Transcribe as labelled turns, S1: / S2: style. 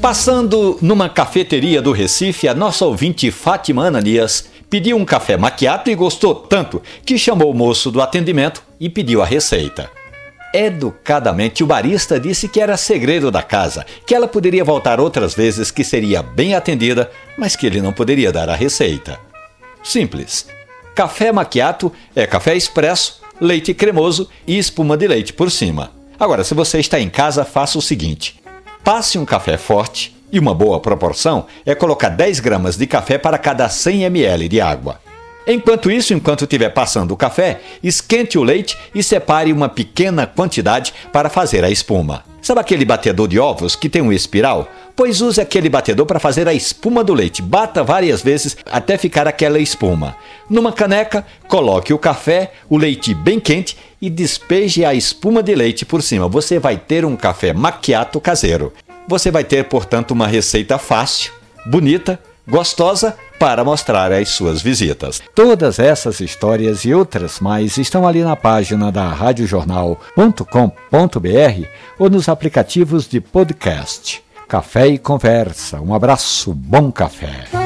S1: Passando numa cafeteria do Recife, a nossa ouvinte Fátima Ananias pediu um café maquiato e gostou tanto que chamou o moço do atendimento e pediu a receita. Educadamente, o barista disse que era segredo da casa, que ela poderia voltar outras vezes, que seria bem atendida, mas que ele não poderia dar a receita. Simples. Café maquiato é café expresso, leite cremoso e espuma de leite por cima. Agora, se você está em casa, faça o seguinte: passe um café forte e uma boa proporção é colocar 10 gramas de café para cada 100 ml de água. Enquanto isso, enquanto estiver passando o café, esquente o leite e separe uma pequena quantidade para fazer a espuma. Sabe aquele batedor de ovos que tem um espiral? Pois use aquele batedor para fazer a espuma do leite. Bata várias vezes até ficar aquela espuma. Numa caneca, coloque o café, o leite bem quente e despeje a espuma de leite por cima. Você vai ter um café maquiato caseiro. Você vai ter, portanto, uma receita fácil, bonita, gostosa para mostrar às suas visitas. Todas essas histórias e outras mais estão ali na página da radiojornal.com.br ou nos aplicativos de podcast. Café e conversa. Um abraço, bom café.